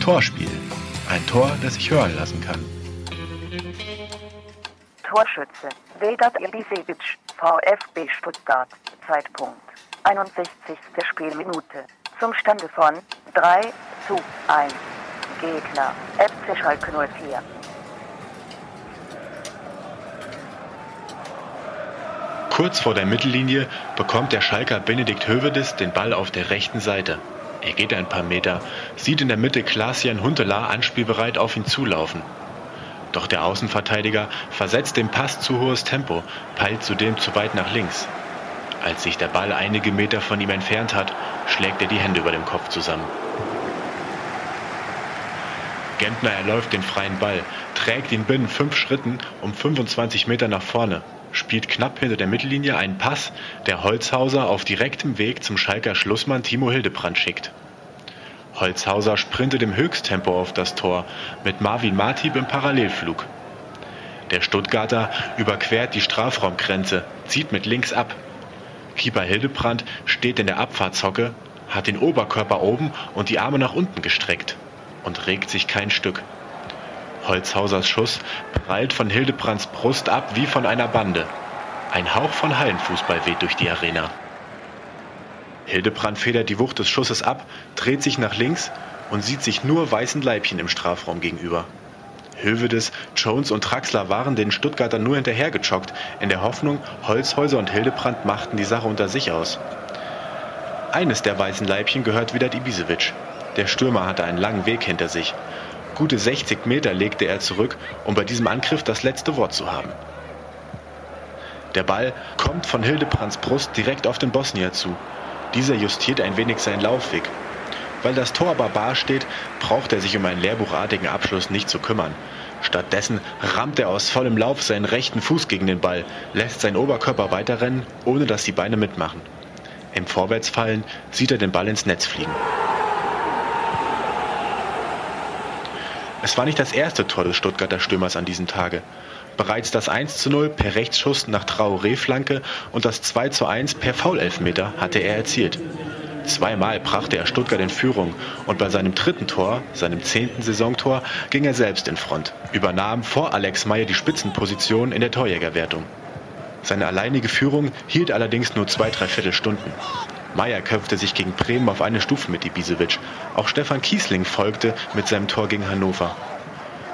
Torspiel. Ein Tor, das sich hören lassen kann. Torschütze Vedat Ibisevic, VfB Stuttgart. Zeitpunkt 61. Spielminute. Zum Stande von 3 zu 1. Gegner FC Schalke 04. Kurz vor der Mittellinie bekommt der Schalker Benedikt Hövedes den Ball auf der rechten Seite. Er geht ein paar Meter, sieht in der Mitte Klaas-Jan Huntelaar anspielbereit auf ihn zulaufen. Doch der Außenverteidiger versetzt dem Pass zu hohes Tempo, peilt zudem zu weit nach links. Als sich der Ball einige Meter von ihm entfernt hat, schlägt er die Hände über dem Kopf zusammen. Gentner erläuft den freien Ball, trägt ihn binnen fünf Schritten um 25 Meter nach vorne, spielt knapp hinter der Mittellinie einen Pass, der Holzhauser auf direktem Weg zum Schalker Schlussmann Timo Hildebrand schickt. Holzhauser sprintet im Höchsttempo auf das Tor, mit Marvin Martip im Parallelflug. Der Stuttgarter überquert die Strafraumgrenze, zieht mit links ab. Keeper Hildebrand steht in der Abfahrtshocke, hat den Oberkörper oben und die Arme nach unten gestreckt und regt sich kein Stück. Holzhausers Schuss prallt von Hildebrands Brust ab wie von einer Bande. Ein Hauch von Hallenfußball weht durch die Arena. Hildebrand federt die Wucht des Schusses ab, dreht sich nach links und sieht sich nur weißen Leibchen im Strafraum gegenüber. Hövedes, Jones und Traxler waren den Stuttgartern nur hinterhergejoggt, in der Hoffnung, Holzhäuser und Hildebrand machten die Sache unter sich aus. Eines der weißen Leibchen gehört wieder Ibisevic. Der Stürmer hatte einen langen Weg hinter sich. Gute 60 Meter legte er zurück, um bei diesem Angriff das letzte Wort zu haben. Der Ball kommt von Hildebrands Brust direkt auf den Bosnier zu. Dieser justiert ein wenig seinen Laufweg. Weil das Tor aber bar steht, braucht er sich um einen lehrbuchartigen Abschluss nicht zu kümmern. Stattdessen rammt er aus vollem Lauf seinen rechten Fuß gegen den Ball, lässt seinen Oberkörper weiterrennen, ohne dass die Beine mitmachen. Im Vorwärtsfallen sieht er den Ball ins Netz fliegen. Es war nicht das erste Tor des Stuttgarter Stürmers an diesem Tage. Bereits das 1 zu 0 per Rechtsschuss nach Traoré-Flanke und das 2 zu 1 per Foulelfmeter hatte er erzielt. Zweimal brachte er Stuttgart in Führung und bei seinem dritten Tor, seinem zehnten Saisontor, ging er selbst in Front, übernahm vor Alex Meyer die Spitzenposition in der Torjägerwertung. Seine alleinige Führung hielt allerdings nur zwei, dreiviertel Stunden. Meyer köpfte sich gegen Bremen auf eine Stufe mit Ibisevic. Auch Stefan Kiesling folgte mit seinem Tor gegen Hannover.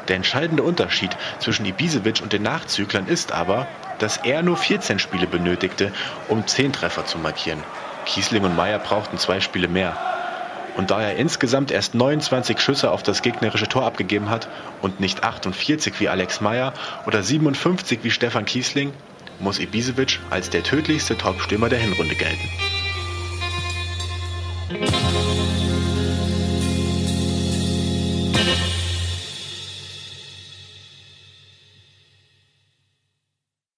Der entscheidende Unterschied zwischen Ibisevic und den Nachzüglern ist aber, dass er nur 14 Spiele benötigte, um 10 Treffer zu markieren. Kiesling und Meyer brauchten zwei Spiele mehr. Und da er insgesamt erst 29 Schüsse auf das gegnerische Tor abgegeben hat und nicht 48 wie Alex Meyer oder 57 wie Stefan Kiesling, muss Ibisevic als der tödlichste Topstürmer der Hinrunde gelten.